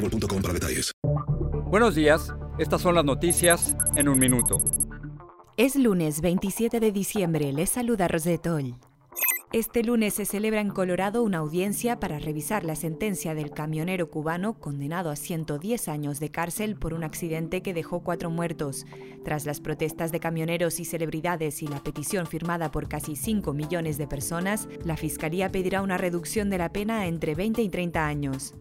boostmobile.com para detalles. Buenos días, estas son las noticias en un minuto. Es lunes 27 de diciembre, les saluda Rosetol. Este lunes se celebra en Colorado una audiencia para revisar la sentencia del camionero cubano condenado a 110 años de cárcel por un accidente que dejó cuatro muertos. Tras las protestas de camioneros y celebridades y la petición firmada por casi 5 millones de personas, la Fiscalía pedirá una reducción de la pena entre 20 y 30 años.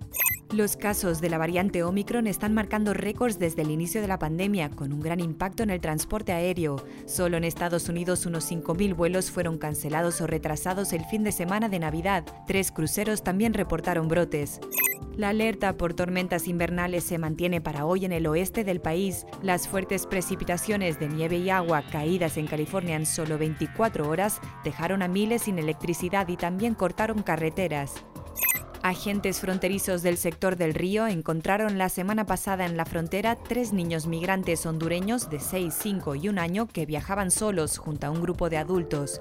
Los casos de la variante Omicron están marcando récords desde el inicio de la pandemia, con un gran impacto en el transporte aéreo. Solo en Estados Unidos unos 5.000 vuelos fueron cancelados o retrasados el fin de semana de Navidad. Tres cruceros también reportaron brotes. La alerta por tormentas invernales se mantiene para hoy en el oeste del país. Las fuertes precipitaciones de nieve y agua caídas en California en solo 24 horas dejaron a miles sin electricidad y también cortaron carreteras. Agentes fronterizos del sector del río encontraron la semana pasada en la frontera tres niños migrantes hondureños de 6, 5 y 1 año que viajaban solos junto a un grupo de adultos.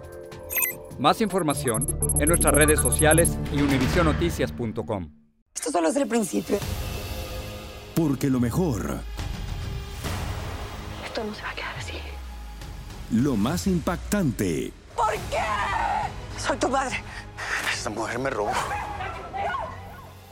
Más información en nuestras redes sociales y univisionoticias.com. Esto solo es el principio. Porque lo mejor, Esto no se va a quedar así. lo más impactante, ¿Por qué? Soy tu madre. Esta mujer me robó.